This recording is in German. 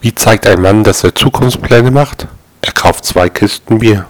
Wie zeigt ein Mann, dass er Zukunftspläne macht? Er kauft zwei Kisten Bier.